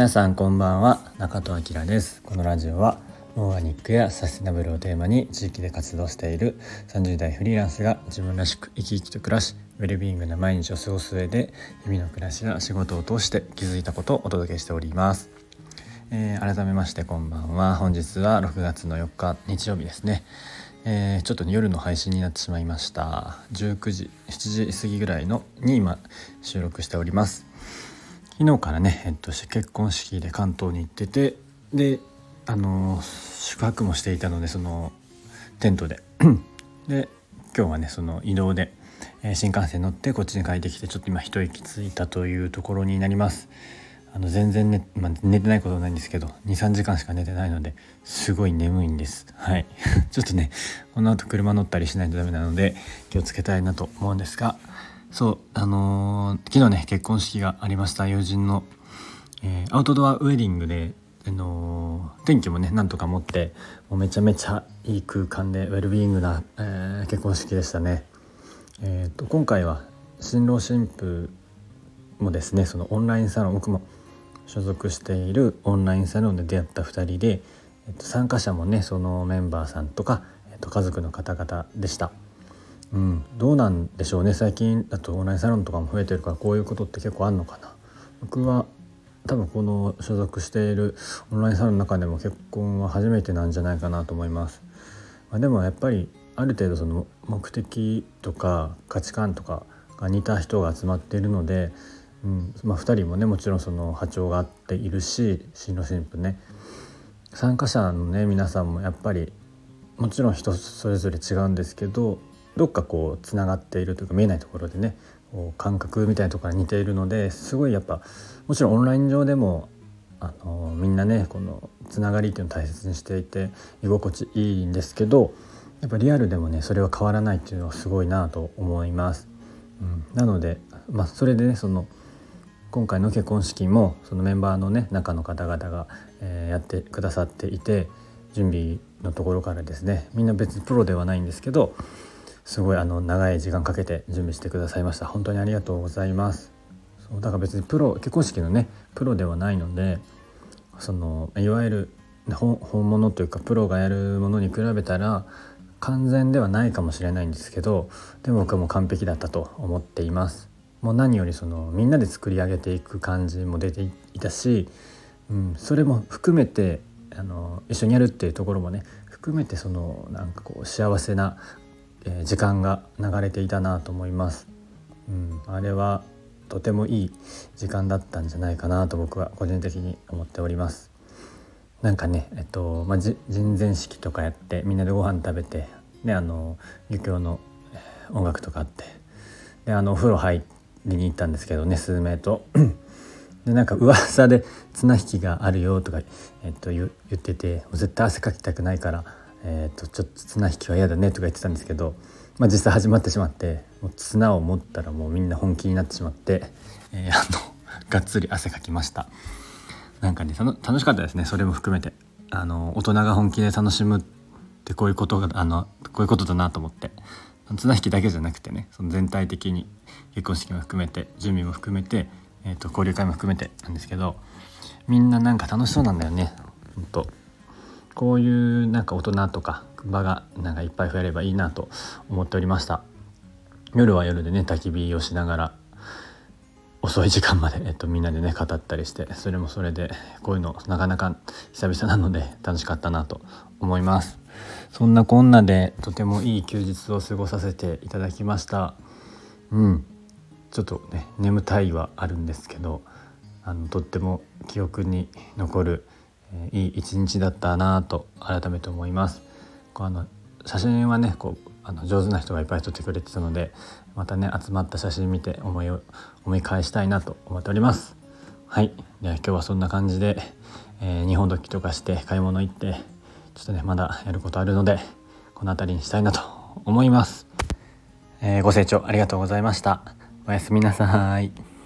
皆さんこんばんは。中戸明です。このラジオはオーガニックやサステナブルをテーマに地域で活動している30代フリーランスが自分らしく生き生きと暮らしウェルビーイングな毎日を過ごす上で日々の暮らしや仕事を通して気づいたことをお届けしております、えー、改めましてこんばんは。本日は6月の4日日曜日ですね。えー、ちょっと、ね、夜の配信になってしまいました。19時7時過ぎぐらいのに今収録しております。昨日からね、えっと、結婚式で関東に行っててであの宿泊もしていたのでそのテントで。で今日はねその移動で、えー、新幹線乗ってこっちに帰ってきてちょっと今一息ついたというところになります。あの全然寝,、まあ、寝てないことないんですけど23時間しか寝てないのですごい眠いんです。はい。ちょっとねこの後車乗ったりしないとダメなので気をつけたいなと思うんですがそうあのー、昨日ね結婚式がありました友人の、えー、アウトドアウェディングで、あのー、天気もねなんとか持ってもうめちゃめちゃいい空間でウェルビーイングな、え結婚式でしたね。えーと、今回は新郎新婦もですねそのオンラインサロン僕も所属しているオンラインサロンで出会った2人で、えっと、参加者もねそのメンバーさんとか、えっと、家族の方々でした。うん、どうなんでしょうね。最近だとオンラインサロンとかも増えてるからこういうことって結構あんのかな。僕は多分この所属しているオンラインサロンの中でも結婚は初めてなんじゃないかなと思います、まあ、でもやっぱりある程度その目的とか価値観とかが似た人が集まっているので、うん。まあ、2人もねもちろんその波長が合っているし新郎新婦ね。参加者のね皆さんもやっぱりもちろん人それぞれ違うんですけどどっかこうつながっているというか見えないところでね感覚みたいなところが似ているのですごいやっぱもちろんオンライン上でもあのみんなねこのつながりっていうのを大切にしていて居心地いいんですけどやっぱリアルでもねそれは変わらないっていうのはすごいなと思います。うん、なので、まあ、それでねその今回の結婚式もそのメンバーのね中の方々が、え、やってくださっていて準備のところからですねみんな別にプロではないんですけどすごいあの長い時間かけて準備してくださいました。本当にありがとうございます。そうだから別にプロ結婚式のねプロではないのでそのいわゆる本物というかプロがやるものに比べたら完全ではないかもしれないんですけどでも僕はもう完璧だったと思っています。もう何よりそのみんなで作り上げていく感じも出ていたし、うん、それも含めてあの一緒にやるっていうところもね含めてそのなんかこう幸せなえ、時間が流れていたなと思います。うん、あれはとてもいい時間だったんじゃないかなと僕は個人的に思っております。なんかね、えっとまあ、人前式とかやってみんなでご飯食べてであの漁協の音楽とかあってであのお風呂入りに行ったんですけどね数名と でなんか噂で綱引きがあるよとか、えっと、言ってて絶対汗かきたくないからえーと、ちょっと綱引きは嫌だねとか言ってたんですけど、まあ、実際始まってしまってもう綱を持ったらもうみんな本気になってしまって、えー、あの がっつり汗かきました。なんかね楽しかったですねそれも含めて。あの大人が本気で楽しむってこういうことがあのこういうことだなと思って。綱引きだけじゃなくてねその全体的に結婚式も含めて準備も含めて、えーと、交流会も含めてなんですけどみんななんか楽しそうなんだよねほんと。こういうなんか大人とか場がなんかいっぱい増えればいいなと思っておりました。夜は夜でね焚き火をしながら遅い時間まで、えっと、みんなでね語ったりしてそれもそれでこういうのなかなか久々なので楽しかったなと思います。そんなこんなでとてもいい休日を過ごさせていただきました。うん。ちょっとね眠たいはあるんですけどあのとっても記憶に残るえいい一日だったなと改めて思います。こうあの写真はねこうあの上手な人がいっぱい撮ってくれてたのでまたね集まった写真見て思いを思い返したいなと思っております。はいでは今日はそんな感じで、えー、日本時とかして買い物行ってちょっとねまだやることあるのでこの辺りにしたいなと思います。えー、ご清聴ありがとうございました。おやすみなさい。